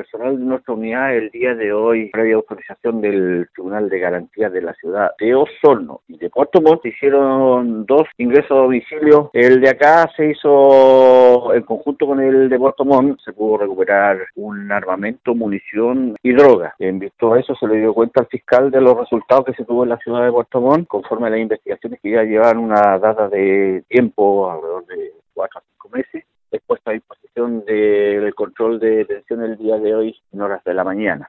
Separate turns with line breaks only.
personal de nuestra unidad el día de hoy, previa autorización del Tribunal de Garantías de la ciudad de Osorno y de Puerto Montt, hicieron dos ingresos a domicilio. El de acá se hizo en conjunto con el de Puerto Montt, se pudo recuperar un armamento, munición y droga. En visto a eso se le dio cuenta al fiscal de los resultados que se tuvo en la ciudad de Puerto Montt, conforme a las investigaciones que ya llevan una data de tiempo, alrededor de cuatro a cinco meses puesta a disposición del control de detención el día de hoy en horas de la mañana.